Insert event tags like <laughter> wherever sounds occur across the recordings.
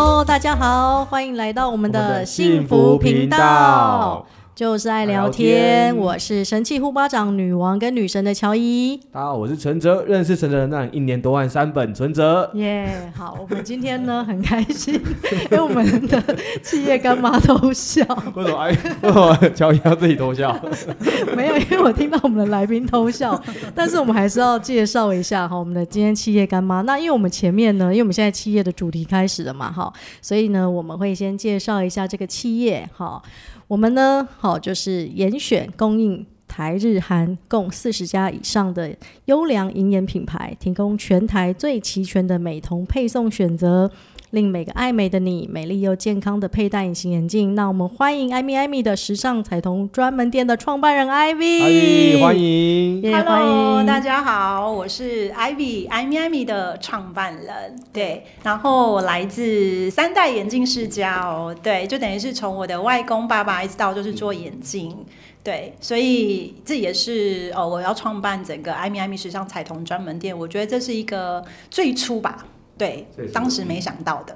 Hello，大家好，欢迎来到我们的幸福频道。就是爱聊天，我是神器护巴掌女王跟女神的乔伊。大家好，我是存哲，认识存哲的那一年多万三本存折。耶，好，我们今天呢很开心，<laughs> 因为我们的企业干妈偷笑。为什么？哎，为什么乔伊要自己偷笑？<laughs> 没有，因为我听到我们的来宾偷笑，但是我们还是要介绍一下哈，我们的今天企业干妈。那因为我们前面呢，因为我们现在企业的主题开始了嘛，哈，所以呢，我们会先介绍一下这个企业，哈。我们呢，好，就是严选供应台日韩共四十家以上的优良银眼品牌，提供全台最齐全的美瞳配送选择。令每个爱美的你美丽又健康的佩戴隐形眼镜。那我们欢迎艾米艾米的时尚彩瞳专门店的创办人 Ivy，欢迎，Hello，大家好，我是 Ivy，艾米艾米的创办人。对，然后我来自三代眼镜世家哦，对，就等于是从我的外公爸爸一直到就是做眼镜，对，所以这也是哦，我要创办整个艾米艾米时尚彩瞳专门店，我觉得这是一个最初吧。对，当时没想到的，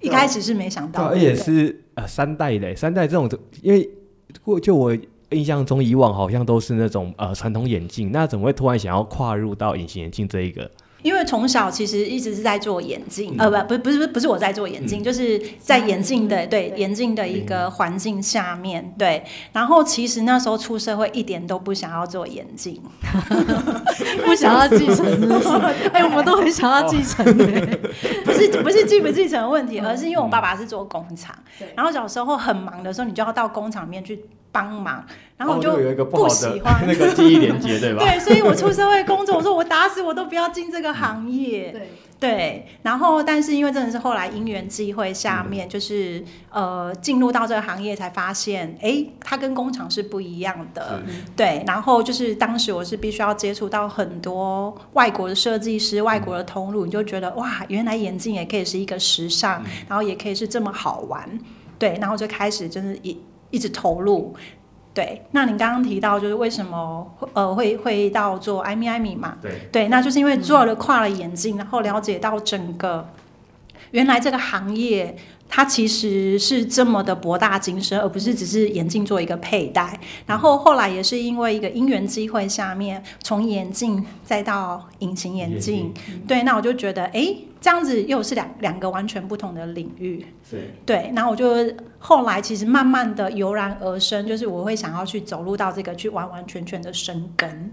一开始是没想到的，而且是呃三代的，三代这种，因为过就我印象中以往好像都是那种呃传统眼镜，那怎么会突然想要跨入到隐形眼镜这一个？因为从小其实一直是在做眼镜，嗯、呃不不不是不是我在做眼镜，嗯、就是在眼镜的对，对。眼镜的一个环境下面对。然后其实那时候出社会一点都不想要做眼镜，<laughs> 不想要继承是不是？<laughs> 哎，我们都很想要继承的，<laughs> 不是不是继不继承的问题，而是因为我爸爸是做工厂，嗯、然后小时候很忙的时候，你就要到工厂里面去。帮忙，然后我就不喜欢 <laughs> 那个记忆连接，对吧？对，所以我出社会工作，我说我打死我都不要进这个行业。对对，然后但是因为真的是后来因缘际会下面，就是呃进入到这个行业才发现，哎，它跟工厂是不一样的。对，然后就是当时我是必须要接触到很多外国的设计师、外国的通路，你就觉得哇，原来眼镜也可以是一个时尚，然后也可以是这么好玩。对，然后就开始真是一。一直投入，对。那您刚刚提到就是为什么呃会会到做艾米艾米嘛？对对，那就是因为做了跨了眼镜，然后了解到整个原来这个行业它其实是这么的博大精深，而不是只是眼镜做一个佩戴。然后后来也是因为一个因缘机会下面，从眼镜再到隐形眼镜，对，那我就觉得哎。欸这样子又是两两个完全不同的领域，是对。然后我就后来其实慢慢的油然而生，就是我会想要去走入到这个去完完全全的生根，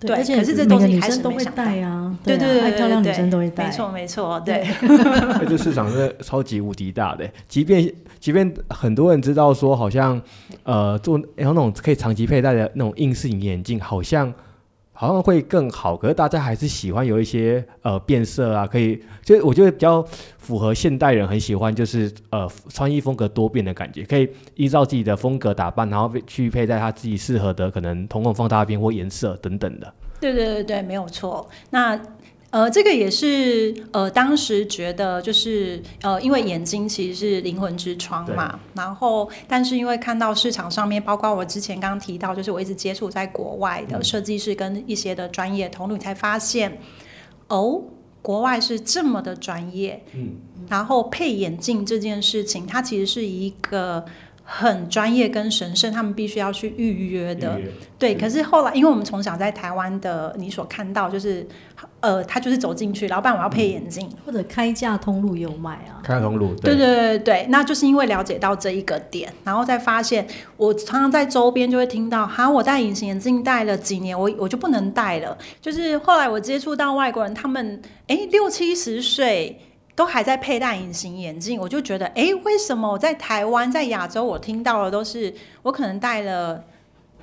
对。而且可是这东西女生都会戴啊，对对对，漂亮女生都会戴，没错没错，对。<laughs> <laughs> 这市场是超级无敌大的，即便即便很多人知道说好像呃做然后那种可以长期佩戴的那种硬式眼镜，好像。好像会更好，可是大家还是喜欢有一些呃变色啊，可以，就我觉得比较符合现代人很喜欢，就是呃穿衣风格多变的感觉，可以依照自己的风格打扮，然后去佩戴他自己适合的可能瞳孔放大片或颜色等等的。对对对对，没有错。那。呃，这个也是呃，当时觉得就是呃，因为眼睛其实是灵魂之窗嘛，然后但是因为看到市场上面，包括我之前刚刚提到，就是我一直接触在国外的设计师跟一些的专业通路，才发现哦，国外是这么的专业，嗯，然后配眼镜这件事情，它其实是一个。很专业跟神圣，他们必须要去预约的。约对，是可是后来，因为我们从小在台湾的，你所看到就是，呃，他就是走进去，老板我要配眼镜，嗯、或者开价通路有卖啊。开价通路，对对对对对，那就是因为了解到这一个点，然后再发现，我常常在周边就会听到，哈，我戴隐形眼镜戴了几年，我我就不能戴了。就是后来我接触到外国人，他们哎六七十岁。都还在佩戴隐形眼镜，我就觉得，哎、为什么我在台湾、在亚洲，我听到的都是我可能戴了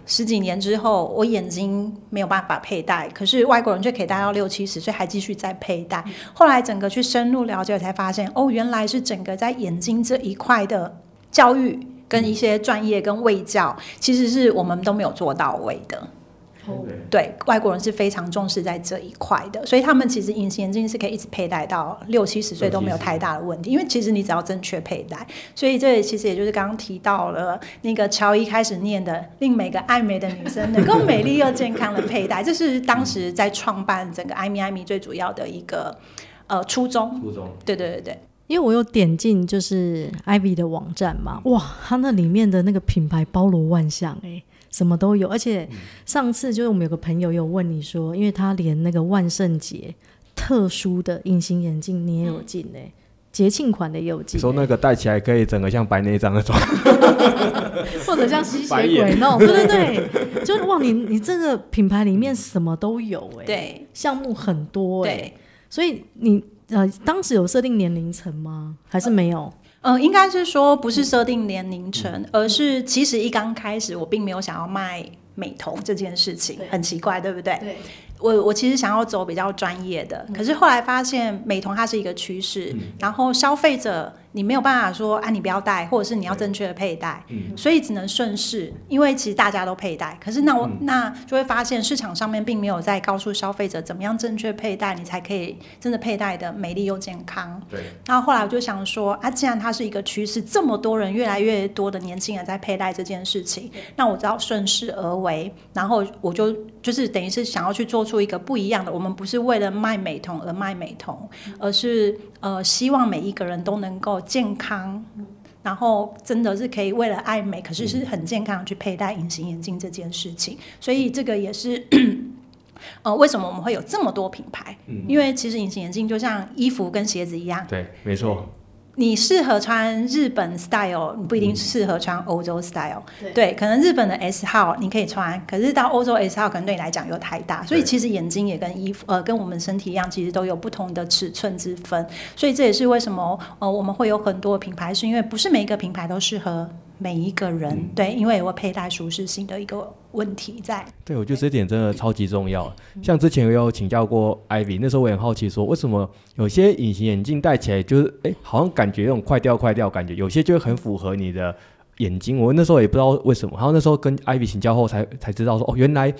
十几年之后，我眼睛没有办法佩戴，可是外国人却可以戴到六七十岁还继续在佩戴。后来整个去深入了解，才发现，哦，原来是整个在眼睛这一块的教育跟一些专业跟卫教，其实是我们都没有做到位的。对，外国人是非常重视在这一块的，所以他们其实隐形眼镜是可以一直佩戴到六七十岁都没有太大的问题，因为其实你只要正确佩戴，所以这其实也就是刚刚提到了那个乔伊开始念的，令每个爱美的女生能够美丽又健康的佩戴，这是当时在创办整个艾米艾米最主要的一个呃初衷。初衷，对对对对。因为我有点进就是 Ivy 的网站嘛，哇，它那里面的那个品牌包罗万象，哎，什么都有。而且上次就是我们有个朋友有问你说，因为他连那个万圣节特殊的隐形眼镜你也有进哎，节庆款的也有进。说那个戴起来可以整个像白内障那种，<laughs> 或者像吸血鬼那种，对对对，就是哇，你你这个品牌里面什么都有哎，对，项目很多哎，所以你。呃，当时有设定年龄层吗？还是没有？嗯、呃，应该是说不是设定年龄层，嗯、而是其实一刚开始我并没有想要卖美瞳这件事情，很奇怪，对不对？对。我我其实想要走比较专业的，可是后来发现美瞳它是一个趋势，嗯、然后消费者。你没有办法说啊，你不要戴，或者是你要正确的佩戴，嗯、所以只能顺势。因为其实大家都佩戴，可是那我、嗯、那就会发现市场上面并没有在告诉消费者怎么样正确佩戴，你才可以真的佩戴的美丽又健康。对。然后后来我就想说啊，既然它是一个趋势，这么多人越来越多的年轻人在佩戴这件事情，那我只要顺势而为，然后我就就是等于是想要去做出一个不一样的。我们不是为了卖美瞳而卖美瞳，而是呃希望每一个人都能够。健康，然后真的是可以为了爱美，可是是很健康的去佩戴隐形眼镜这件事情，所以这个也是，<clears throat> 呃，为什么我们会有这么多品牌？嗯，因为其实隐形眼镜就像衣服跟鞋子一样，对，没错。你适合穿日本 style，你不一定适合穿欧洲 style。对，对，可能日本的 S 号你可以穿，可是到欧洲 S 号可能对你来讲又太大。所以其实眼睛也跟衣服，呃，跟我们身体一样，其实都有不同的尺寸之分。所以这也是为什么，呃，我们会有很多品牌，是因为不是每一个品牌都适合。每一个人、嗯、对，因为有佩戴舒适性的一个问题在。对，我觉得这点真的超级重要。像之前我有请教过 Ivy，那时候我很好奇，说为什么有些隐形眼镜戴起来就是，哎，好像感觉那种快掉快掉感觉，有些就会很符合你的眼睛。我那时候也不知道为什么，然后那时候跟 Ivy 请教后才才知道说，哦，原来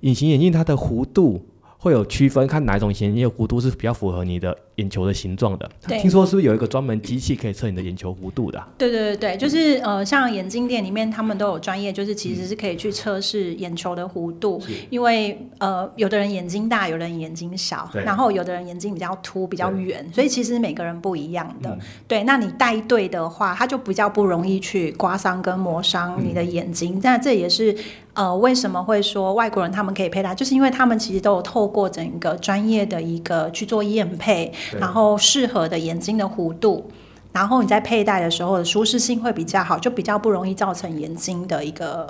隐形眼镜它的弧度。会有区分，看哪一种眼镜弧度是比较符合你的眼球的形状的。听说是不是有一个专门机器可以测你的眼球弧度的啊？对对对对，就是呃，像眼镜店里面他们都有专业，就是其实是可以去测试眼球的弧度。嗯、因为呃，有的人眼睛大，有的人眼睛小，然后有的人眼睛比较凸、比较圆，所以其实每个人不一样的。嗯、对，那你戴对的话，它就比较不容易去刮伤跟磨伤你的眼睛。那、嗯、这也是。呃，为什么会说外国人他们可以佩戴？就是因为他们其实都有透过整个专业的一个去做验配，然后适合的眼睛的弧度，然后你在佩戴的时候的舒适性会比较好，就比较不容易造成眼睛的一个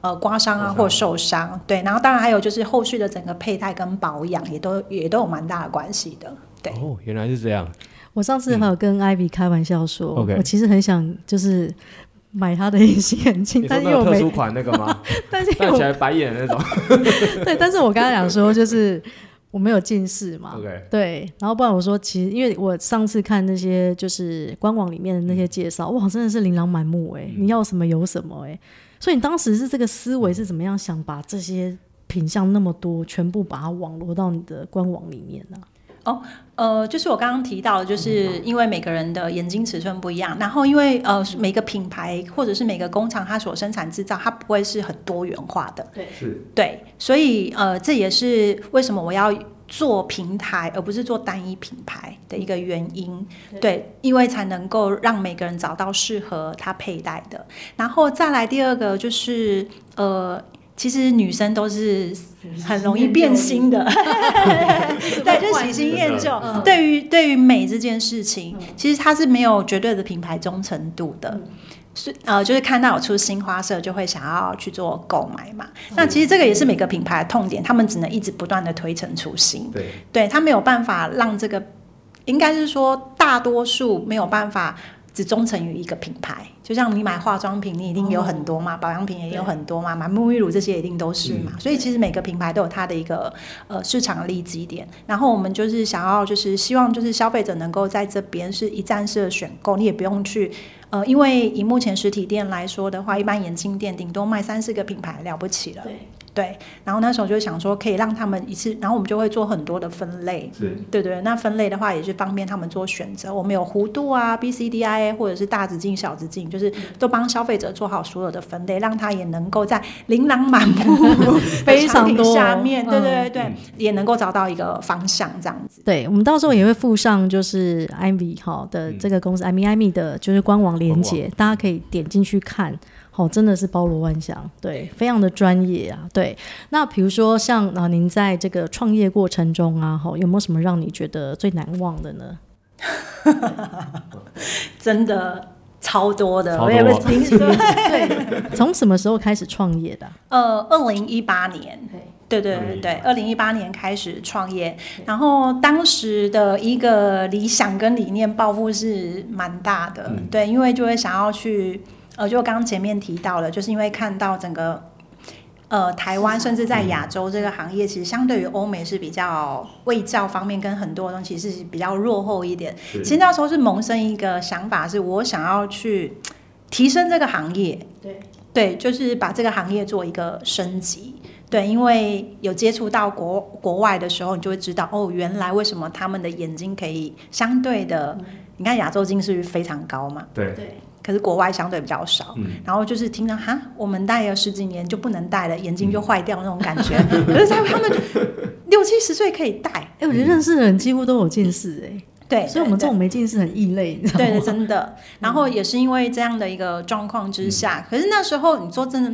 呃刮伤啊或受伤。对，然后当然还有就是后续的整个佩戴跟保养也都也都有蛮大的关系的。对，哦，原来是这样。我上次还有跟 Ivy 开玩笑说，嗯、我其实很想就是。买他的隐形眼镜，但是有特殊款那个吗？<laughs> 但是戴起来白眼那种。<laughs> 对，但是我刚才讲说，就是我没有近视嘛。对，然后不然我说，其实因为我上次看那些就是官网里面的那些介绍，哇，真的是琳琅满目哎，你要什么有什么哎。所以你当时是这个思维是怎么样想把这些品相那么多全部把它网罗到你的官网里面呢？哦，呃，就是我刚刚提到，就是因为每个人的眼睛尺寸不一样，然后因为呃每个品牌或者是每个工厂它所生产制造，它不会是很多元化的，对，是，对，所以呃这也是为什么我要做平台而不是做单一品牌的一个原因，对，因为才能够让每个人找到适合他佩戴的，然后再来第二个就是呃。其实女生都是很容易变心的，<laughs> 对，就喜新厌旧。嗯、对于对于美这件事情，嗯、其实它是没有绝对的品牌忠诚度的。是、嗯、呃，就是看到有出新花色，就会想要去做购买嘛。嗯、那其实这个也是每个品牌的痛点，他们只能一直不断的推陈出新。对，对他没有办法让这个，应该是说大多数没有办法。只忠诚于一个品牌，就像你买化妆品，你一定有很多嘛，哦、保养品也有很多嘛，买沐浴乳这些一定都是嘛。嗯、所以其实每个品牌都有它的一个呃市场的利基点。然后我们就是想要，就是希望就是消费者能够在这边是一站式的选购，你也不用去呃，因为以目前实体店来说的话，一般眼镜店顶多卖三四个品牌了不起了。对对，然后那时候就想说可以让他们一次，然后我们就会做很多的分类，是，对对。那分类的话也是方便他们做选择。我们有弧度啊，B C D I A 或者是大直径、小直径，就是都帮消费者做好所有的分类，让他也能够在琳琅满目 <laughs> 非常多下面，对对对对，嗯、也能够找到一个方向这样子。对，我们到时候也会附上就是 Ivy 哈的这个公司 IME IME 的就是官网连接，大家可以点进去看。哦，真的是包罗万象，对，非常的专业啊，对。那比如说像啊，您在这个创业过程中啊，哈，有没有什么让你觉得最难忘的呢？<laughs> 真的超多的，我也不听起 <laughs> 对，从什么时候开始创业的？呃，二零一八年，对对对对，二零一八年开始创业，然后当时的一个理想跟理念抱负是蛮大的，嗯、对，因为就会想要去。呃，就刚刚前面提到了，就是因为看到整个呃台湾，甚至在亚洲这个行业，其实相对于欧美是比较卫教方面跟很多东西是比较落后一点。其实那时候是萌生一个想法，是我想要去提升这个行业。对对，就是把这个行业做一个升级。对，因为有接触到国国外的时候，你就会知道哦，原来为什么他们的眼睛可以相对的，嗯、你看亚洲近视率非常高嘛。对对。可是国外相对比较少，嗯、然后就是听到哈，我们戴了十几年就不能戴了，眼睛就坏掉那种感觉。嗯、<laughs> 可是他们他们六七十岁可以戴，哎、欸，我觉得认识的人几乎都有近视，哎。对，所以我们这种没劲是很异类，对对，真的。<laughs> 然后也是因为这样的一个状况之下，可是那时候你说真的，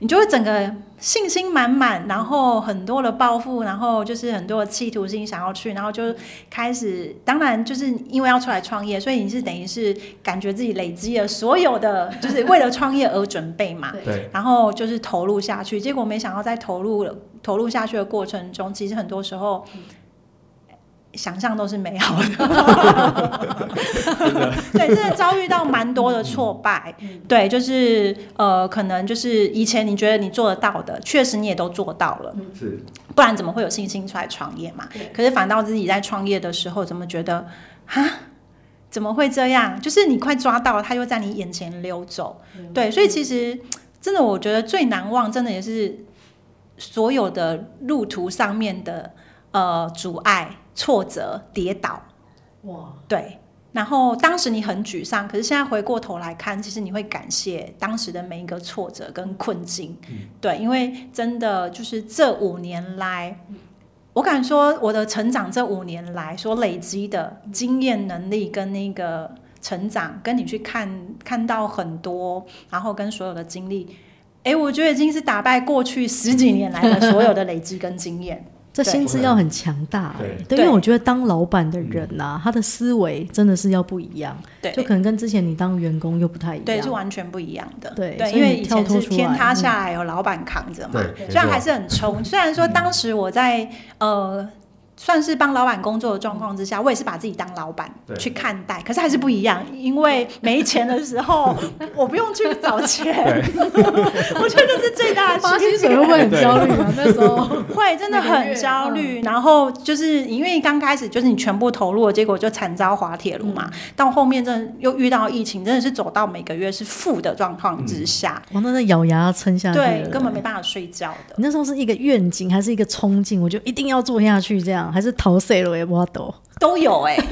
你就会整个信心满满，然后很多的抱负，然后就是很多的企图心想要去，然后就开始。当然就是因为要出来创业，所以你是等于是感觉自己累积了所有的，就是为了创业而准备嘛。对。然后就是投入下去，结果没想到在投入了投入下去的过程中，其实很多时候。想象都是美好的，<laughs> 对，真的遭遇到蛮多的挫败，对，就是呃，可能就是以前你觉得你做得到的，确实你也都做到了，是，不然怎么会有信心出来创业嘛？可是反倒自己在创业的时候，怎么觉得啊？怎么会这样？就是你快抓到了，他又在你眼前溜走，对，所以其实真的，我觉得最难忘，真的也是所有的路途上面的呃阻碍。挫折、跌倒，哇，对。然后当时你很沮丧，可是现在回过头来看，其实你会感谢当时的每一个挫折跟困境，嗯、对，因为真的就是这五年来，嗯、我敢说我的成长这五年来所累积的经验、能力跟那个成长，跟你去看看到很多，然后跟所有的经历，哎，我觉得已经是打败过去十几年来的所有的累积跟经验。这心智要很强大，对，因为我觉得当老板的人呐、啊，他的思维真的是要不一样，对，就可能跟之前你当员工又不太一样，对，是完全不一样的，对，对，因为以前是天塌下来有老板扛着嘛，虽然还是很冲，虽然说当时我在呃。算是帮老板工作的状况之下，我也是把自己当老板去看待，可是还是不一样，因为没钱的时候，<laughs> 我不用去找钱，<laughs> 我觉得这是最大的。发薪水会很焦虑啊？那时候 <laughs> 会真的很焦虑，然后就是因为刚开始就是你全部投入了，结果就惨遭滑铁卢嘛。到后面真的又遇到疫情，真的是走到每个月是负的状况之下，我那那咬牙撑下去，对，根本没办法睡觉的。你那时候是一个愿景还是一个冲劲？我就一定要做下去这样。还是逃税了也不都都有哎、<laughs> 欸，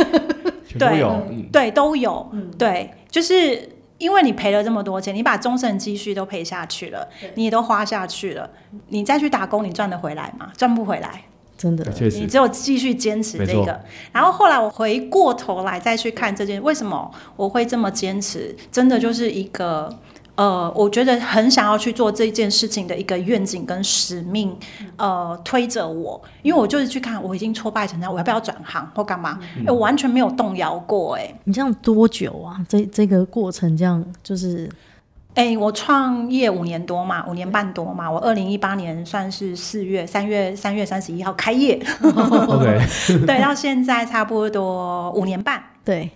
对，对都有，对，就是因为你赔了这么多钱，你把终身积蓄都赔下去了，你也都花下去了，你再去打工，你赚得回来吗？赚不回来，真的，你只有继续坚持这个。然后后来我回过头来再去看这件，为什么我会这么坚持？真的就是一个。呃，我觉得很想要去做这件事情的一个愿景跟使命，呃，推着我，因为我就是去看，我已经挫败成这样，我要不要转行或干嘛？嗯、我完全没有动摇过、欸，哎，你这样多久啊？这这个过程这样就是，哎、欸，我创业五年多嘛，五年半多嘛，我二零一八年算是四月三月三月三十一号开业，<laughs> OK，<laughs> 对，到现在差不多五年半，对。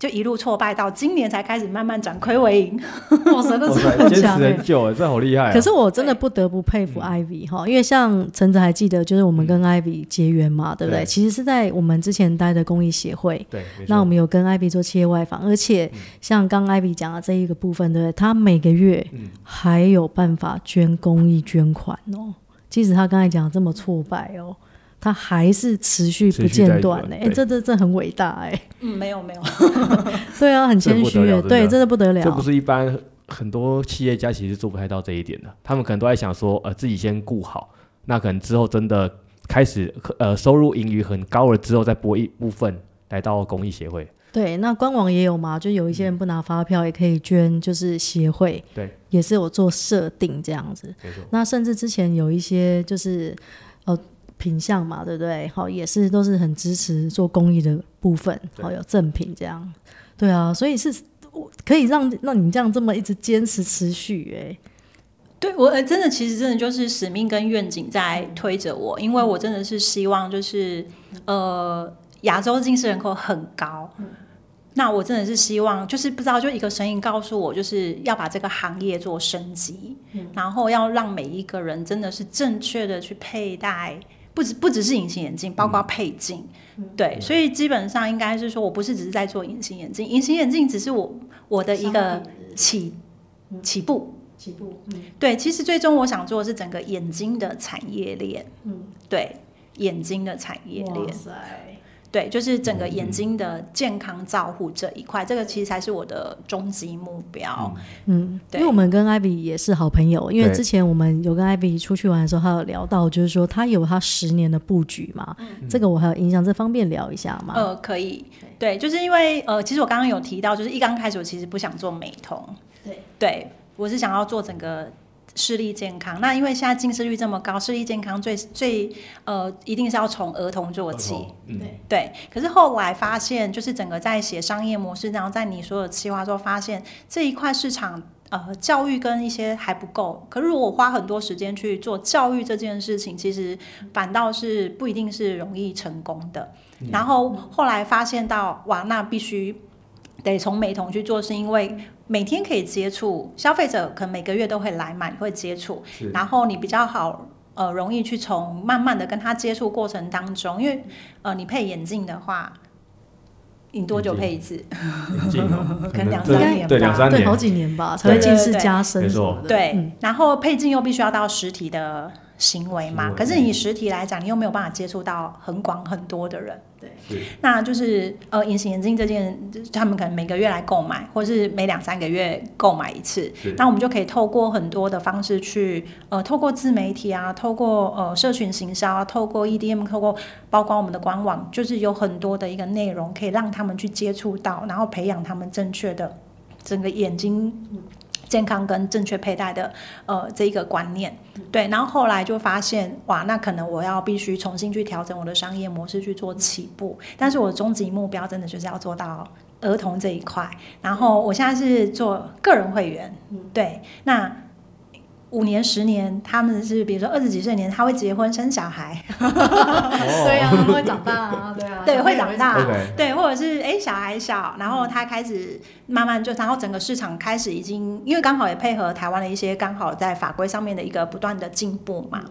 就一路挫败到今年才开始慢慢转亏为盈，<laughs> 哇塞，那真的很强，很久哎，这好厉害。可是我真的不得不佩服 Ivy 哈，因为像陈子还记得，就是我们跟 Ivy 结缘嘛，对不对？其实是在我们之前待的公益协会，对，那我们有跟 Ivy 做企业外访，而且像刚 Ivy 讲的这一个部分，对不对？他每个月还有办法捐公益捐款哦。即使他刚才讲这么挫败哦，他还是持续不间断呢。哎，这这这很伟大哎。嗯，没有没有。<laughs> 对啊，很谦虚。对，真的不得了。这不是一般很多企业家其实做不太到这一点的。他们可能都在想说，呃，自己先顾好，那可能之后真的开始呃收入盈余很高了之后，再拨一部分来到公益协会。对，那官网也有嘛，就有一些人不拿发票也可以捐，就是协会，对，也是有做设定这样子。没错。那甚至之前有一些就是呃品相嘛，对不对？好，也是都是很支持做公益的部分，好有赠品这样。对啊，所以是可以让让你这样这么一直坚持持续哎。对我真的其实真的就是使命跟愿景在推着我，因为我真的是希望就是呃。亚洲近视人口很高，嗯，那我真的是希望，就是不知道，就一个声音告诉我，就是要把这个行业做升级，嗯，然后要让每一个人真的是正确的去佩戴，不只不只是隐形眼镜，包括配镜，嗯，对，所以基本上应该是说，我不是只是在做隐形眼镜，隐形眼镜只是我我的一个起起步起步，对，其实最终我想做的是整个眼睛的产业链，嗯，对，眼睛的产业链。对，就是整个眼睛的健康照护这一块，嗯，这个其实才是我的终极目标。嗯，对，因为我们跟艾比也是好朋友，因为之前我们有跟艾比出去玩的时候，他有聊到，就是说他有他十年的布局嘛。嗯，这个我还有印象，这方便聊一下吗？呃，可以。对，就是因为呃，其实我刚刚有提到，就是一刚开始我其实不想做美瞳。对，对我是想要做整个。视力健康，那因为现在近视率这么高，视力健康最最呃，一定是要从儿童做起。对、嗯、对。可是后来发现，就是整个在写商业模式，然后在你所有企划之后，发现这一块市场呃教育跟一些还不够。可是如果我花很多时间去做教育这件事情，其实反倒是不一定是容易成功的。嗯、然后后来发现到哇，那必须得从美瞳去做，是因为。每天可以接触消费者，可能每个月都会来买，会接触，然后你比较好，呃，容易去从慢慢的跟他接触过程当中，因为呃，你配眼镜的话，你多久配一次？眼镜、哦、<laughs> 可能两三年吧，对，两三年，对，好几年吧，才会近视加深。没错，对、嗯，然后配镜又必须要到实体的行为嘛，可是你实体来讲，你又没有办法接触到很广很多的人。对，那就是呃，隐形眼镜这件，他们可能每个月来购买，或是每两三个月购买一次。那我们就可以透过很多的方式去，呃，透过自媒体啊，透过呃社群行销啊，透过 EDM，透过包括我们的官网，就是有很多的一个内容，可以让他们去接触到，然后培养他们正确的整个眼睛。健康跟正确佩戴的呃这一个观念，对，然后后来就发现哇，那可能我要必须重新去调整我的商业模式去做起步，但是我终极目标真的就是要做到儿童这一块，然后我现在是做个人会员，对，那。五年、十年，他们是比如说二十几岁年，他会结婚生小孩，对、啊，他会长大啊，对啊，<laughs> 对，会长大。对，或者是哎、欸、小孩小，然后他开始慢慢就，然后整个市场开始已经，因为刚好也配合台湾的一些刚好在法规上面的一个不断的进步嘛，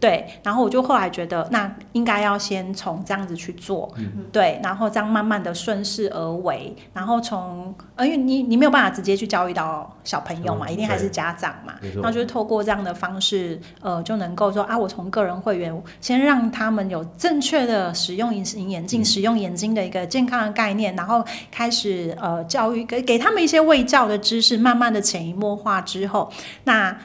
对，然后我就后来觉得，那应该要先从这样子去做，嗯、对，然后这样慢慢的顺势而为，然后从，呃，因为你你没有办法直接去教育到小朋友嘛，嗯、一定还是家长嘛，然后就是透过这样的方式，呃，就能够说啊，我从个人会员先让他们有正确的使用隐形眼镜、嗯、使用眼睛的一个健康的概念，然后开始呃教育给给他们一些卫教的知识，慢慢的潜移默化之后，那。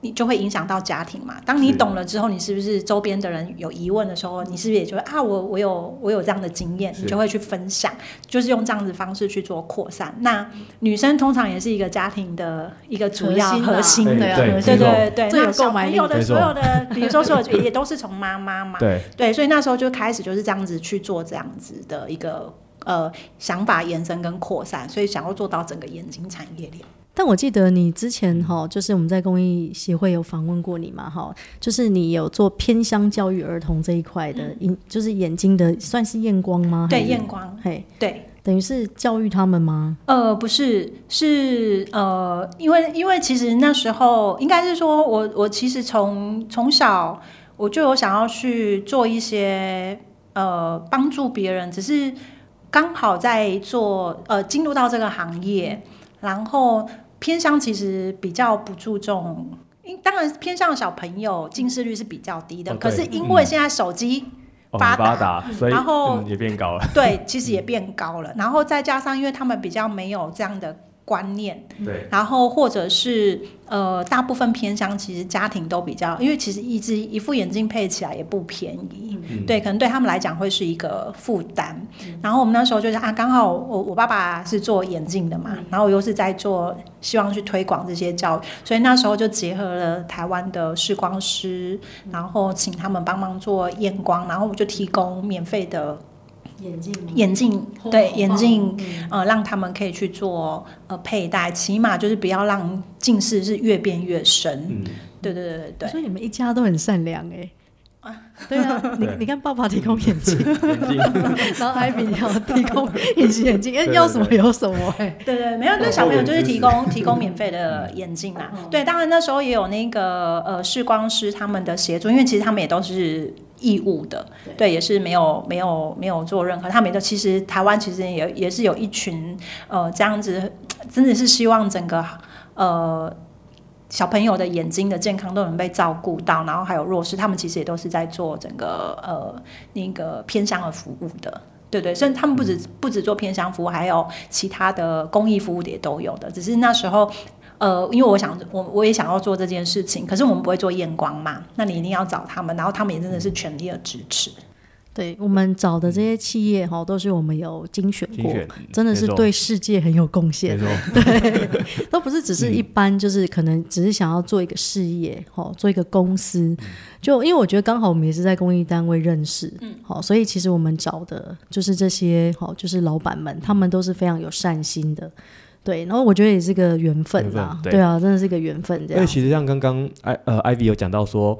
你就会影响到家庭嘛？当你懂了之后，你是不是周边的人有疑问的时候，你是不是也就会啊？我我有我有这样的经验，你就会去分享，就是用这样子方式去做扩散。那女生通常也是一个家庭的一个主要核心的，对对对对对。那小朋友的所有的，<laughs> 比如说所有也都是从妈妈嘛，对对，所以那时候就开始就是这样子去做这样子的一个呃想法延伸跟扩散，所以想要做到整个眼睛产业链。但我记得你之前哈，就是我们在公益协会有访问过你嘛哈，就是你有做偏乡教育儿童这一块的，眼、嗯、就是眼睛的，算是验光吗？对，验光，嘿，对，等于是教育他们吗？呃，不是，是呃，因为因为其实那时候应该是说我我其实从从小我就有想要去做一些呃帮助别人，只是刚好在做呃进入到这个行业，然后。偏乡其实比较不注重，因当然偏向小朋友近视率是比较低的，哦、可是因为现在手机发达，哦、发达所以然后、嗯、也变高了。对，<laughs> 其实也变高了。然后再加上，因为他们比较没有这样的。观念，对，然后或者是呃，大部分偏乡其实家庭都比较，因为其实一只一副眼镜配起来也不便宜，嗯、对，可能对他们来讲会是一个负担。嗯、然后我们那时候就是啊，刚好我我爸爸是做眼镜的嘛，嗯、然后我又是在做，希望去推广这些教育，所以那时候就结合了台湾的视光师，然后请他们帮忙做验光，然后我就提供免费的。眼镜，眼镜，对，眼镜，呃，让他们可以去做呃佩戴，起码就是不要让近视是越变越深。嗯，对对对对对。所以你们一家都很善良哎。啊，对啊，<laughs> 你你看，爸爸提供眼镜，<laughs> 然后 Ivy 要提供隐形眼镜，哎，要什么有什么哎。<laughs> 对对，没有，那小朋友就是提供提供免费的眼镜嘛。对，当然那时候也有那个呃视光师他们的协助，因为其实他们也都是。义务的，对，对，也是没有没有没有做任何。他们都其实台湾其实也也是有一群呃这样子，真的是希望整个呃小朋友的眼睛的健康都能被照顾到，然后还有弱势，他们其实也都是在做整个呃那个偏乡的服务的，对对，甚至他们不止不止做偏乡服务，还有其他的公益服务的也都有的，只是那时候。呃，因为我想，我我也想要做这件事情，可是我们不会做验光嘛，那你一定要找他们，然后他们也真的是全力的支持。对，我们找的这些企业哈，都是我们有精选过，选真的是对世界很有贡献。对，<laughs> 都不是只是一般，就是可能只是想要做一个事业，哈，做一个公司。就因为我觉得刚好我们也是在公益单位认识，嗯，好，所以其实我们找的就是这些，好，就是老板们，他们都是非常有善心的。对，然后我觉得也是个缘分啊，对，对啊，真的是个缘分这样。因为其实像刚刚艾呃 Ivy 有讲到说，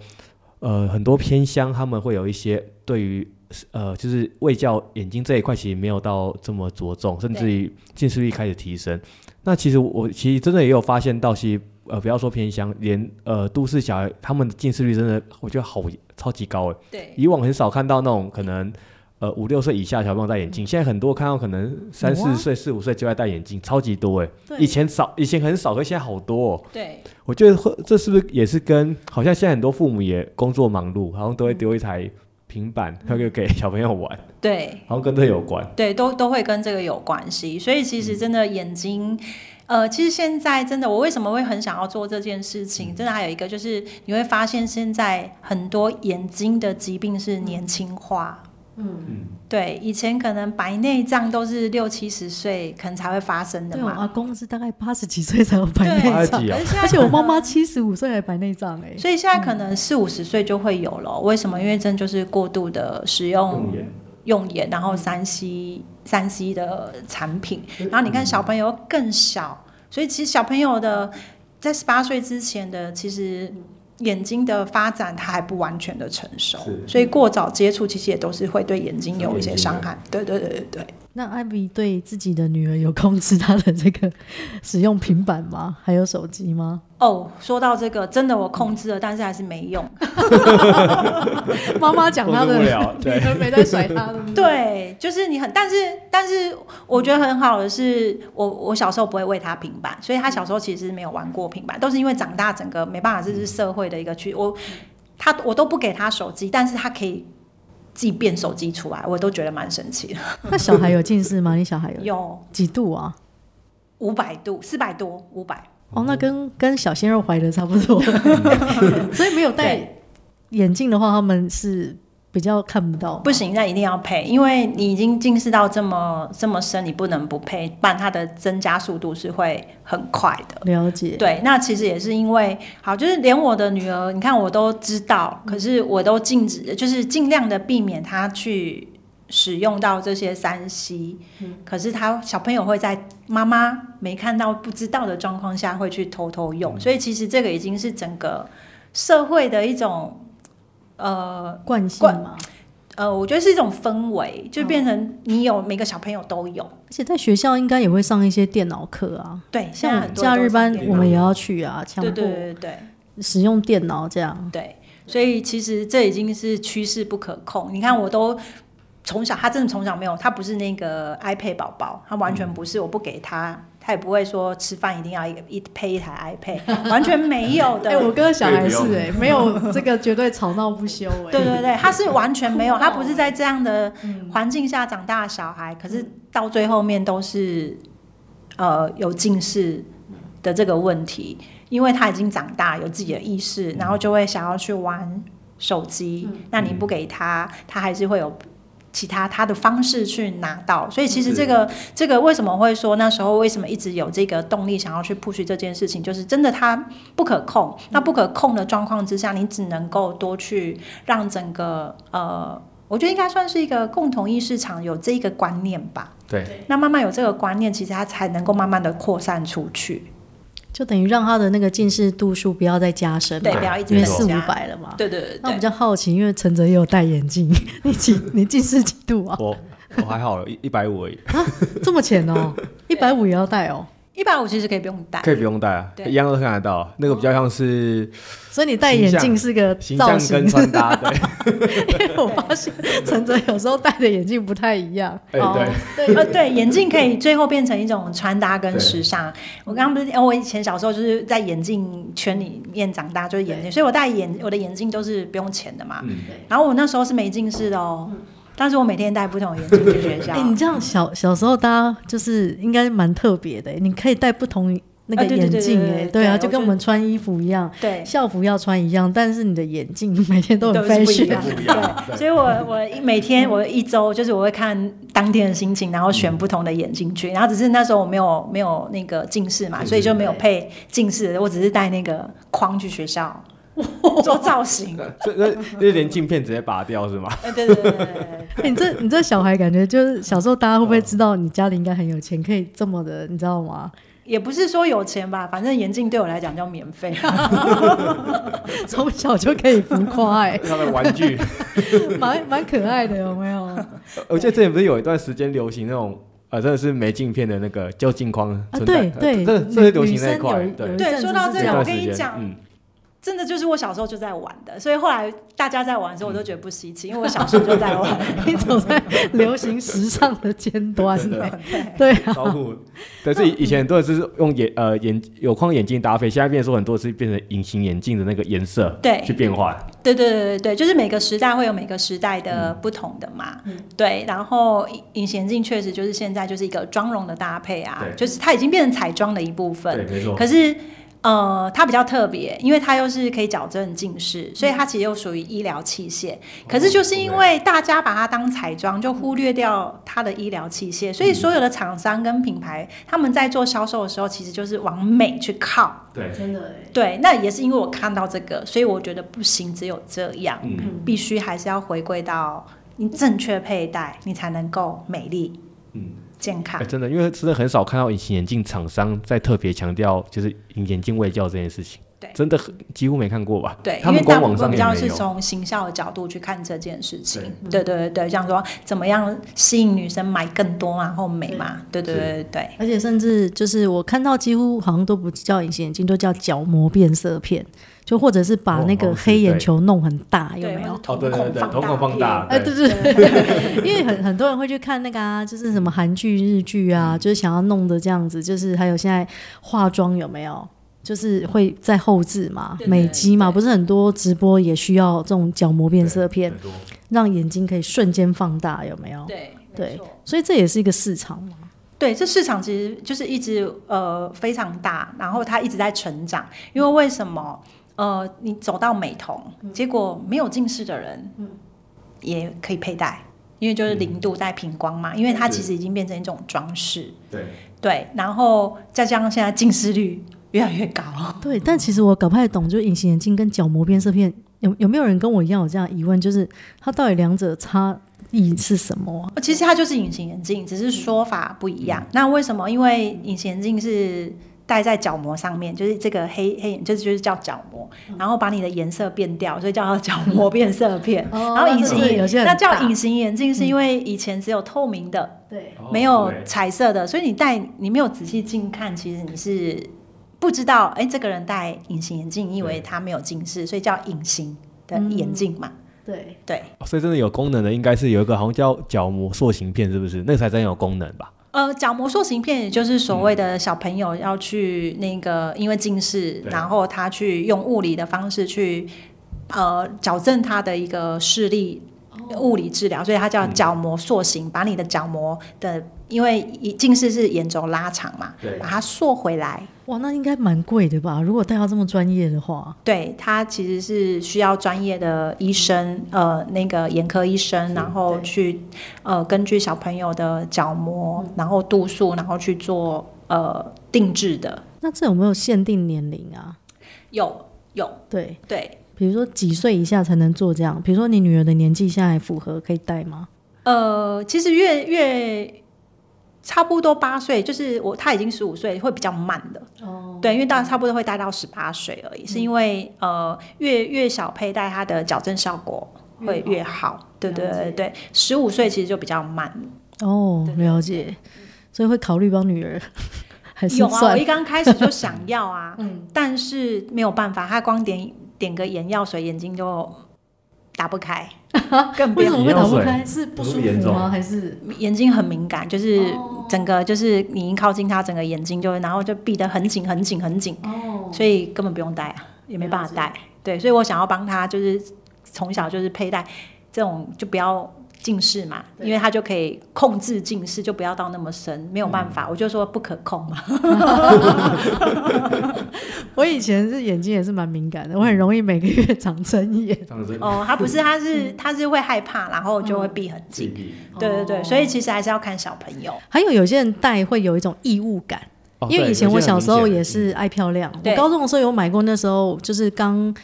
呃，很多偏乡他们会有一些对于呃就是卫教眼睛这一块其实没有到这么着重，甚至于近视率开始提升。那其实我其实真的也有发现到，其实呃不要说偏乡，连呃都市小孩他们的近视率真的我觉得好超级高哎。对，以往很少看到那种可能。呃，五六岁以下小朋友戴眼镜，现在很多看到可能三四岁、四五岁就爱戴眼镜，超级多哎。以前少，以前很少，可现在好多哦。对，我觉得会这是不是也是跟好像现在很多父母也工作忙碌，好像都会丢一台平板，他就给小朋友玩。对，好像跟这有关。对，都都会跟这个有关系。所以其实真的眼睛，呃，其实现在真的，我为什么会很想要做这件事情？真的还有一个就是，你会发现现在很多眼睛的疾病是年轻化。嗯，对，以前可能白内障都是六七十岁可能才会发生的嘛。我阿公是大概八十几岁才有白内障，而且我妈妈七十五岁还白内障哎。所以现在可能四五十岁就会有了，为什么？因为真就是过度的使用用眼，然后三 C 三 C 的产品，然后你看小朋友更小，所以其实小朋友的在十八岁之前的其实。眼睛的发展，它还不完全的成熟，所以过早接触其实也都是会对眼睛有一些伤害。对对对对对。那艾比对自己的女儿有控制她的这个使用平板吗？还有手机吗？哦，说到这个，真的我控制了，但是还是没用。<laughs> 妈妈讲她的，女儿没在甩她的。<laughs> 对，就是你很，但是但是我觉得很好的是，我我小时候不会喂她平板，所以她小时候其实没有玩过平板，都是因为长大整个没办法，这是社会的一个趋。我她我都不给她手机，但是她可以。自己变手机出来，我都觉得蛮神奇的。<laughs> 那小孩有近视吗？你小孩有？有几度啊？五百度，四百多，五百。哦，那跟跟小鲜肉怀的差不多。<laughs> <laughs> 所以没有戴眼镜的话，他们是。比较看不到，不行，那一定要配，因为你已经近视到这么这么深，你不能不配，不然它的增加速度是会很快的。了解，对，那其实也是因为，好，就是连我的女儿，你看我都知道，可是我都禁止，就是尽量的避免她去使用到这些三 C，嗯，可是他小朋友会在妈妈没看到、不知道的状况下会去偷偷用，嗯，所以其实这个已经是整个社会的一种。呃，惯性吗，呃，我觉得是一种氛围，就变成你有每个小朋友都有，而且在学校应该也会上一些电脑课啊。对，像假日班我们也要去啊，强迫对对对对，使用电脑这样。对，所以其实这已经是趋势不可控。你看，我都从小他真的从小没有，他不是那个 iPad 宝宝，他完全不是，我不给他，他也不会说吃饭一定要一一配一台 iPad，<laughs> 完全没有的。哎、欸，我哥小孩是哎、欸，没有这个绝对吵闹不休哎、<laughs> 欸。对对对，他是完全没有，<laughs> 他不是在这样的环境下长大的小孩，可是到最后面都是呃有近视的这个问题，因为他已经长大有自己的意识，然后就会想要去玩手机，那你不给他，他还是会有。其他他的方式去拿到，所以其实这个这个为什么会说那时候为什么一直有这个动力想要去 push 这件事情，就是真的它不可控。那不可控的状况之下，你只能够多去让整个呃，我觉得应该算是一个共同意识场有这个观念吧。对。那慢慢有这个观念，其实它才能够慢慢的扩散出去。就等于让他的那个近视度数不要再加深，对，不要一直因为四五百了嘛。对对对。那我比较好奇，因为陈哲也有戴眼镜，<laughs> 你几你近视几度啊？我我还好，一一百五而已。啊，这么浅哦，<laughs> 一百五也要戴哦。一百五其实可以不用戴，可以不用戴啊，一样都看得到。那个比较像是，所以你戴眼镜是个造型跟穿搭，<laughs> 对。因为我发现陈哲有时候戴的眼镜不太一样。<laughs> 对对呃对，眼镜可以最后变成一种穿搭跟时尚。我刚刚不是，我以前小时候就是在眼镜圈里面长大，就是眼镜，所以我戴眼我的眼镜都是不用钱的嘛。然后我那时候是没近视的哦。但是我每天戴不同的眼镜去学校。哎、欸，你这样小小时候，大家就是应该蛮特别的。你可以戴不同那个眼镜，哎，对啊，就跟我们穿衣服一样，对，校服要穿一样，但是你的眼镜 <laughs> 每天都很 fashion。对，所以我我每天我一周就是我会看当天的心情，然后选不同的眼镜去。然后只是那时候我没有没有那个近视嘛，所以就没有配近视，我只是戴那个框去学校。<laughs> 做造型，这这这连镜片直接拔掉是吗？对对对对对，欸、<laughs> 你这你这小孩感觉就是小时候，大家会不会知道你家里应该很有钱，可以这么的，你知道吗？也不是说有钱吧，反正眼镜对我来讲叫免费，<laughs> 从小就可以浮夸哎，他的玩具，蛮蛮可爱的，有没有？我记得之前不是有一段时间流行那种啊，真的是没镜片的那个叫镜框存在，对对，这这是流行那一块，对对。说到这个，我跟你讲。真的就是我小时候就在玩的，所以后来大家在玩的时候，我都觉得不稀奇，因为我小时候就在玩，你走在流行 <laughs> 时尚的尖端。对对啊，对，是以前很多人是用眼呃眼有框眼镜搭配，现在变成说很多是变成隐形眼镜的那个颜色，对，去变化。对对对对对，就是每个时代会有每个时代的不同的嘛。对，然后隐形眼镜确实就是现在就是一个妆容的搭配啊，就是它已经变成彩妆的一部分。对，没错。可是。呃，它比较特别，因为它又是可以矫正近视，所以它其实又属于医疗器械。嗯、可是就是因为大家把它当彩妆，就忽略掉它的医疗器械，所以所有的厂商跟品牌，他们在做销售的时候，其实就是往美去靠。对，真的。对，那也是因为我看到这个，所以我觉得不行，只有这样，嗯、必须还是要回归到你正确佩戴，你才能够美丽。嗯。健康、欸，真的，因为真的很少看到隐形眼镜厂商在特别强调就是眼镜卫教这件事情。对，真的很几乎没看过吧？对，他们官网上比较是从行销的角度去看这件事情。对对对对，像说怎么样吸引女生买更多嘛，然后美嘛。对对对对对。而且甚至就是我看到几乎好像都不叫隐形眼镜，都叫角膜变色片。就或者是把那个黑眼球弄很大，有没有？哦，对对对，瞳孔放大。哎，对对对，<laughs> 因为很很多人会去看那个啊，就是什么韩剧、日剧啊，就是想要弄的这样子，就是还有现在化妆有没有？就是会在后置嘛，美肌嘛，不是很多直播也需要这种角膜变色片，让眼睛可以瞬间放大，有没有？对对，所以这也是一个市场嘛。对，这市场其实就是一直呃非常大，然后它一直在成长，因为为什么？呃，你走到美瞳，嗯、结果没有近视的人，也可以佩戴，因为就是零度带平光嘛，嗯、因为它其实已经变成一种装饰。对对，然后再加上现在近视率越来越高。<laughs> 对，但其实我搞不太懂，就隐形眼镜跟角膜变色片，有有没有人跟我一样有这样疑问？就是它到底两者差异是什么、啊？其实它就是隐形眼镜，只是说法不一样。嗯、那为什么？因为隐形眼镜是。戴在角膜上面，就是这个黑黑眼，就是就是叫角膜，然后把你的颜色变掉，所以叫它角膜变色片。哦然后隐形眼镜，那叫隐形眼镜，是因为以前只有透明的，对，没有彩色的，所以你戴你没有仔细近看，其实你是不知道，哎，这个人戴隐形眼镜，你以为他没有近视，所以叫隐形的眼镜嘛。对对、哦，所以真的有功能的，应该是有一个好像叫角膜塑形片，是不是？那个才真有功能吧？呃，角膜塑形片也就是所谓的小朋友要去那个因为近视，嗯、然后他去用物理的方式去呃矫正他的一个视力。物理治疗，所以它叫角膜塑形，嗯、把你的角膜的，因为近视是眼轴拉长嘛，对，把它塑回来。哇，那应该蛮贵的吧？如果戴到这么专业的话，对，它其实是需要专业的医生，呃，那个眼科医生，然后去呃根据小朋友的角膜，然后度数，然后去做呃定制的。那这有没有限定年龄啊？有有，对对。比如说几岁以下才能做这样？比如说你女儿的年纪现在符合可以戴吗？呃，其实越越差不多八岁，就是我她已经十五岁，会比较慢的。哦，对，因为到差不多会戴到十八岁而已，嗯、是因为呃越越小佩戴，它的矫正效果会越好。对对对对，十五岁其实就比较慢。哦，了解。所以会考虑帮女儿 <laughs> 还是？有啊，我一刚开始就想要啊，<laughs> 嗯，但是没有办法，它光点。点个眼药水，眼睛就打不开，<laughs> 更不为什么会打不开？是不舒服吗？还是眼睛很敏感？就是整个就是你一靠近它，整个眼睛就会，然后就闭得很紧、很紧、很紧。哦，所以根本不用戴啊，也没办法戴。对，所以我想要帮他，就是从小就是佩戴这种，就不要。近视嘛，因为他就可以控制近视，就不要到那么深，没有办法，嗯、我就说不可控嘛。<laughs> 我以前是眼睛也是蛮敏感的，我很容易每个月长针眼。哦，他不是，他是他是会害怕，然后就会闭很紧。嗯、对对对，所以其实还是要看小朋友。还有有些人戴会有一种异物感，哦、因为以前我小时候也是爱漂亮，我高中的时候有买过，那时候就是刚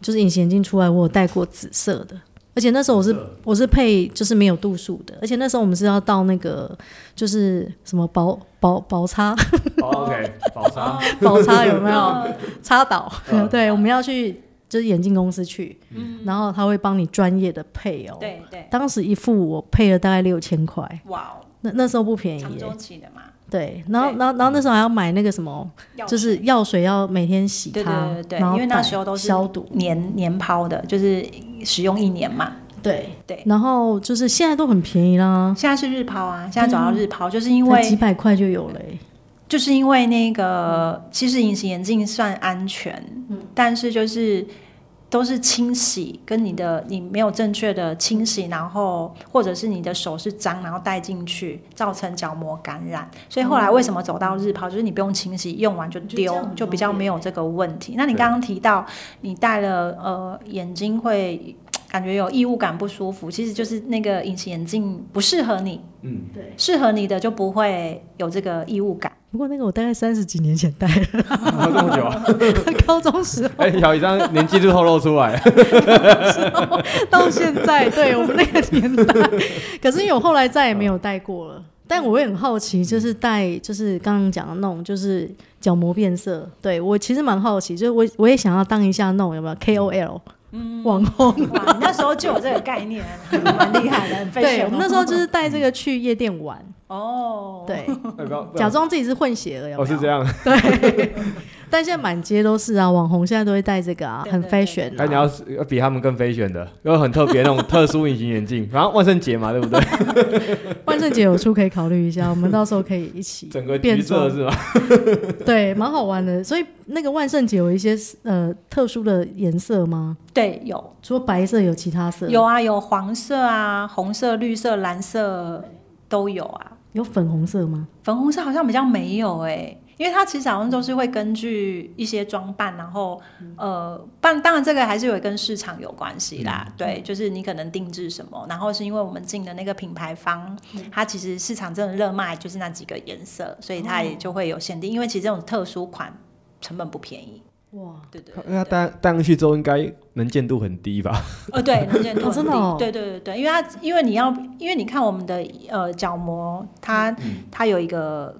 就是隐形眼镜出来，我有戴过紫色的。而且那时候我是我是配就是没有度数的，而且那时候我们是要到那个就是什么宝宝宝叉，OK，宝叉宝叉有没有？插导？<laughs> 对，我们要去就是眼镜公司去，然后他会帮你专业的配哦。对对，当时一副我配了大概六千块，哇，那那时候不便宜。长周期的嘛。对，然后然后然后那时候还要买那个什么，就是药水要每天洗它，对对对，因为那时候都是消毒年年抛的，就是。使用一年嘛，对对，然后就是现在都很便宜啦，现在是日抛啊，现在走到日抛，就是因为几百块就有了，就是因为那个其实隐形眼镜算安全，嗯，但是就是都是清洗跟你的你没有正确的清洗，然后或者是你的手是脏，然后带进去造成角膜感染，所以后来为什么走到日抛，就是你不用清洗，用完就丢，就比较没有这个问题。那你刚刚提到你戴了呃眼睛会。感觉有异物感不舒服，其实就是那个隐形眼镜不适合你。嗯，对，适合你的就不会有这个异物感。不过那个我大概三十几年前戴了，这么久啊？<laughs> 高中时候。哎，小一张年纪就透露出来。到现在，对我们那个年代，可是因为我后来再也没有戴过了。但我也很好奇，就是戴，就是刚刚讲的那种，就是角膜变色。对我其实蛮好奇，就是我我也想要当一下那种有没有 KOL。嗯，网红，你那时候就有这个概念，蛮厉害的。<laughs> 对，我们那时候就是带这个去夜店玩。哦，对，<laughs> 假装自己是混血儿，有没有？哦，是这样。对，<laughs> 但现在满街都是啊，网红现在都会戴这个啊，很 fashion。那你要要比他们更 fashion 的，有很特别那种特殊隐形眼镜，然后万圣节嘛，对不对？<laughs> 万圣节有出可以考虑一下，我们到时候可以一起整个变色是吧？对，蛮好玩的。所以那个万圣节有一些呃特殊的颜色吗？对，有。除了白色，有其他色？有啊，有黄色啊，红色、绿色、蓝色都有啊。有粉红色吗？粉红色好像比较没有哎、欸，因为它其实好像都是会根据一些装扮，然后、嗯、呃，当当然这个还是有跟市场有关系啦。嗯、对，就是你可能定制什么，然后是因为我们进的那个品牌方，嗯、它其实市场真的热卖就是那几个颜色，所以它也就会有限定。嗯、因为其实这种特殊款成本不便宜。哇，对对，那戴戴上去之后应该能见度很低吧？呃，<laughs> 对，能见度很低，真的，对对对对，因为它因为你要，因为你看我们的呃角膜，它它有一个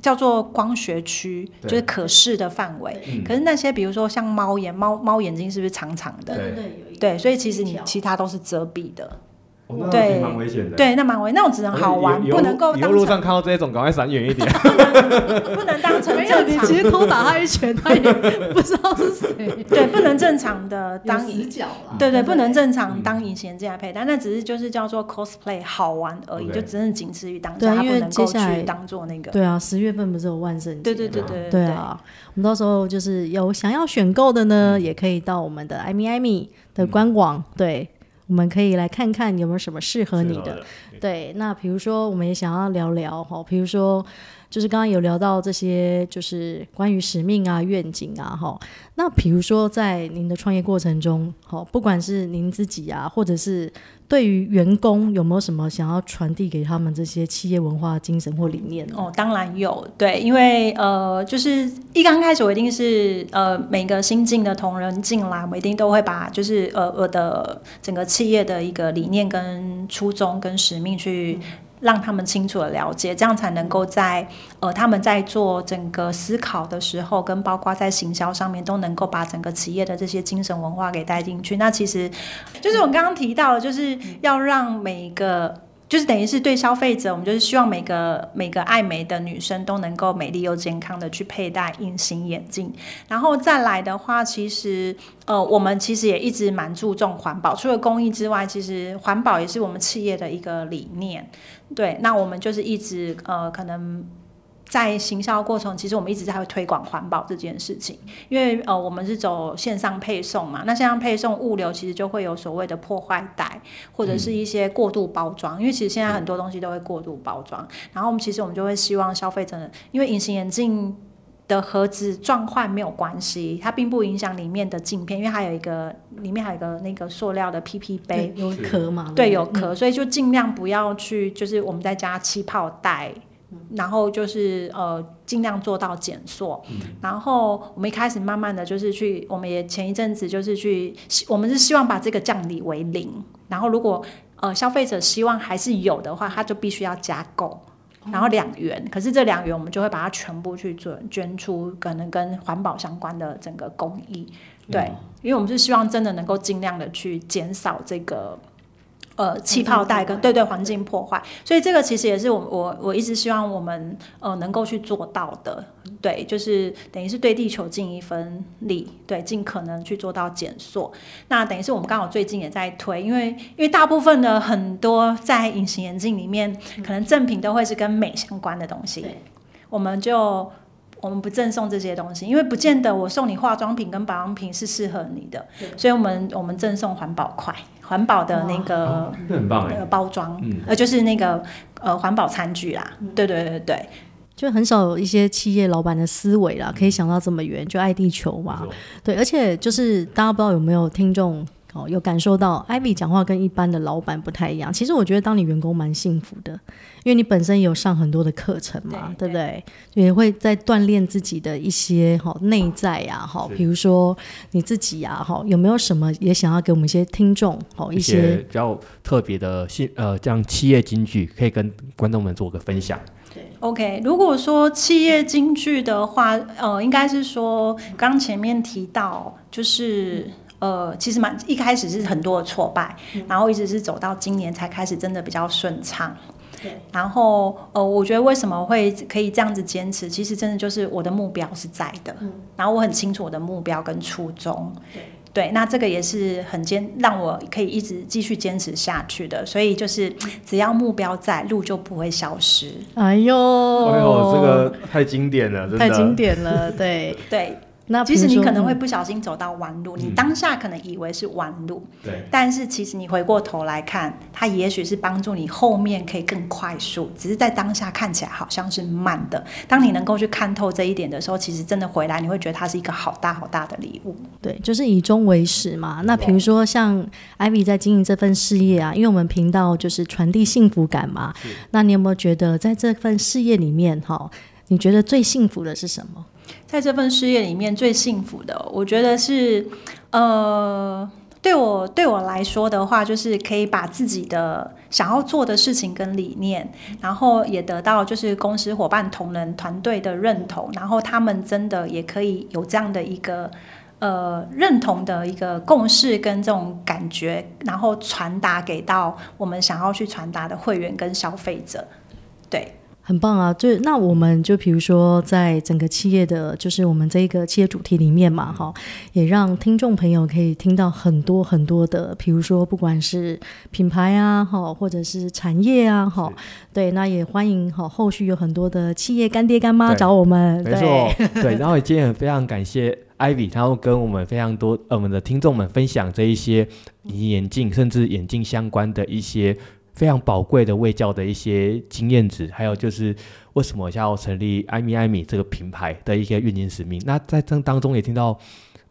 叫做光学区，就是可视的范围。可是那些比如说像猫眼，猫猫眼睛是不是长长的？对对对，所以其实你其他都是遮蔽的。对，蛮危险的。对，那蛮危险，那种只能好玩，不能够。以后路上看到这种，赶快闪远一点。<laughs> 不能当成正常。你其实偷打他一拳，他也 <laughs> 不知道是谁。对，不能正常的当死角。对对，不能正常当隐形眼镜来佩戴，那只是就是叫做 cosplay 好玩而已，就真的仅次于当下，他不能够去当做那个。对啊，十月份不是有万圣节？对对对对对啊！我们到时候就是有想要选购的呢，也可以到我们的艾米艾米的官网，对。我们可以来看看有没有什么适合你的，对。那比如说，我们也想要聊聊哈，比如说，就是刚刚有聊到这些，就是关于使命啊、愿景啊，哈。那比如说，在您的创业过程中，好，不管是您自己啊，或者是。对于员工有没有什么想要传递给他们这些企业文化精神或理念？哦，当然有，对，因为呃，就是一刚开始我一定是呃，每个新进的同仁进来，我一定都会把就是呃我的整个企业的一个理念跟初衷跟使命去。让他们清楚的了解，这样才能够在呃他们在做整个思考的时候，跟包括在行销上面，都能够把整个企业的这些精神文化给带进去。那其实就是我刚刚提到，就是要让每一个。就是等于是对消费者，我们就是希望每个每个爱美的女生都能够美丽又健康的去佩戴隐形眼镜。然后再来的话，其实呃，我们其实也一直蛮注重环保。除了公益之外，其实环保也是我们企业的一个理念。对，那我们就是一直呃，可能。在行销过程，其实我们一直在推广环保这件事情，因为呃，我们是走线上配送嘛，那线上配送物流其实就会有所谓的破坏袋，或者是一些过度包装，因为其实现在很多东西都会过度包装，然后我们其实我们就会希望消费者，因为隐形眼镜的盒子撞坏没有关系，它并不影响里面的镜片，因为它有一个里面还有一个那个塑料的 PP 杯，有壳嘛，对，有壳，所以就尽量不要去，就是我们在加气泡袋。然后就是呃，尽量做到减缩。嗯、然后我们一开始慢慢的就是去，我们也前一阵子就是去，我们是希望把这个降低为零。然后如果呃消费者希望还是有的话，他就必须要加购，然后两元。可是这两元我们就会把它全部去做捐出，可能跟环保相关的整个公益。对，嗯、因为我们是希望真的能够尽量的去减少这个。呃，气泡袋跟对对环境破坏，所以这个其实也是我我我一直希望我们呃能够去做到的，对，就是等于是对地球尽一份力，对，尽可能去做到减塑。那等于是我们刚好最近也在推，因为因为大部分的很多在隐形眼镜里面，可能赠品都会是跟美相关的东西，我们就。我们不赠送这些东西，因为不见得我送你化妆品跟保养品是适合你的，对。所以我们我们赠送环保筷，环保的那个那个包装，呃，就是那个呃环保餐具啦，嗯、对对对对，就很少有一些企业老板的思维啦，可以想到这么远，就爱地球嘛，嗯、对，而且就是大家不知道有没有听众。哦，有感受到 Ivy 讲话跟一般的老板不太一样。其实我觉得当你员工蛮幸福的，因为你本身有上很多的课程嘛，对，对不对？也会在锻炼自己的一些好内在呀，好，比如说你自己呀，好，有没有什么也想要给我们一些听众，好一些比较特别的信呃，这样企业金句可以跟观众们做个分享。对，OK，如果说企业金句的话，呃，应该是说刚前面提到就是。呃，其实蛮一开始是很多的挫败，嗯、然后一直是走到今年才开始真的比较顺畅。对然后呃，我觉得为什么会可以这样子坚持，其实真的就是我的目标是在的，嗯、然后我很清楚我的目标跟初衷。对，对，那这个也是很坚，让我可以一直继续坚持下去的。所以就是只要目标在，路就不会消失。哎呦，哎呦，这个太经典了，真的太经典了，对 <laughs> 对。那其实你可能会不小心走到弯路，嗯、你当下可能以为是弯路，对，但是其实你回过头来看，它也许是帮助你后面可以更快速，只是在当下看起来好像是慢的。当你能够去看透这一点的时候，其实真的回来你会觉得它是一个好大好大的礼物。对，就是以终为始嘛。那比如说像 Ivy 在经营这份事业啊，因为我们频道就是传递幸福感嘛。那你有没有觉得在这份事业里面哈，你觉得最幸福的是什么？在这份事业里面，最幸福的，我觉得是，呃，对我对我来说的话，就是可以把自己的想要做的事情跟理念，然后也得到就是公司伙伴同仁团队的认同，然后他们真的也可以有这样的一个呃认同的一个共识跟这种感觉，然后传达给到我们想要去传达的会员跟消费者，对。很棒啊！就那我们就比如说，在整个企业的，就是我们这一个企业主题里面嘛，哈，也让听众朋友可以听到很多很多的，比如说不管是品牌啊，哈，或者是产业啊，哈，对，那也欢迎哈，后续有很多的企业干爹干妈找我们，没错，<laughs> 对。然后今天也非常感谢 Ivy，然后跟我们非常多呃我们的听众们分享这一些隐形眼镜甚至眼镜相关的一些。非常宝贵的卫教的一些经验值，还有就是为什么要成立艾米艾米这个品牌的一些运营使命。那在这当中也听到，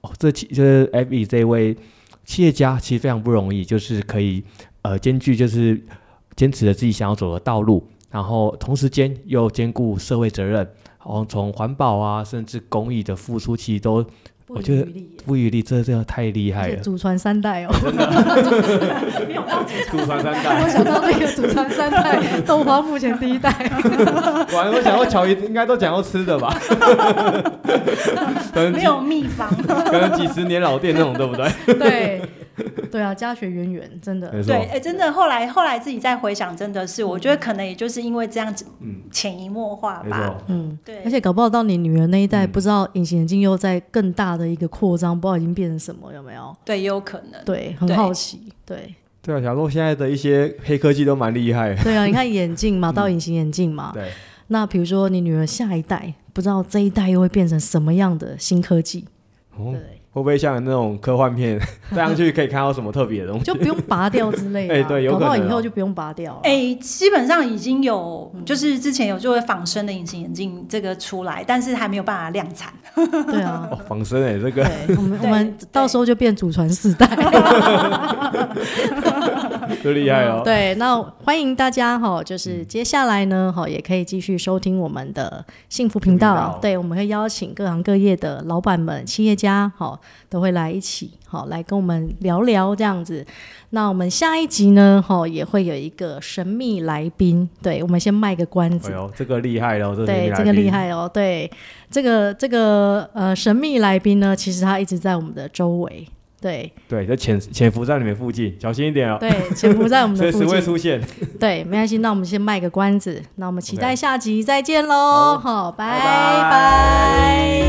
哦，这企就是 Ivy 这位企业家其实非常不容易，就是可以呃兼具就是坚持了自己想要走的道路，然后同时间又兼顾社会责任，然后从环保啊甚至公益的付出，其实都。我觉得不遗余力，这真的太厉害了。祖传三代哦，没有到祖传三代。<laughs> 我想到那个祖传三代，<laughs> 豆花目前第一代。完了，我想到乔伊应该都讲要吃的吧？<laughs> 没有秘方，可能几十年老店那种，对不对？对。<laughs> 对啊，家学渊源，真的。对，哎，真的，后来后来自己再回想，真的是，我觉得可能也就是因为这样子，潜移默化吧。嗯，对。而且搞不好到你女儿那一代，不知道隐形眼镜又在更大的一个扩张，不知道已经变成什么，有没有？对，也有可能。对，很好奇。对。对啊，小洛现在的一些黑科技都蛮厉害。对啊，你看眼镜嘛，到隐形眼镜嘛。对。那比如说你女儿下一代，不知道这一代又会变成什么样的新科技？对。会不会像那种科幻片，<laughs> 戴上去可以看到什么特别的东西？就不用拔掉之类的。<laughs> 哎，对，有可能。搞不好以后就不用拔掉了。哎，基本上已经有，就是之前有就会仿生的隐形眼镜这个出来，但是还没有办法量产。对啊，仿生哎，这个。我们我们到时候就变祖传四代。就厉害哦。对，那欢迎大家哈，就是接下来呢，哈，也可以继续收听我们的幸福频道。对，我们会邀请各行各业的老板们、企业家，哈。都会来一起，好，来跟我们聊聊这样子。那我们下一集呢，哈，也会有一个神秘来宾。对，我们先卖个关子。哎呦，这个厉害哦！对，这个厉害哦。对，这个这个呃神秘来宾呢，其实他一直在我们的周围。对对，在潜潜伏在你们附近，小心一点哦。对，潜伏在我们的附 <laughs> 近，随时会出现。<laughs> 对，没关系。那我们先卖个关子。那我们期待下集再见喽。好，拜拜。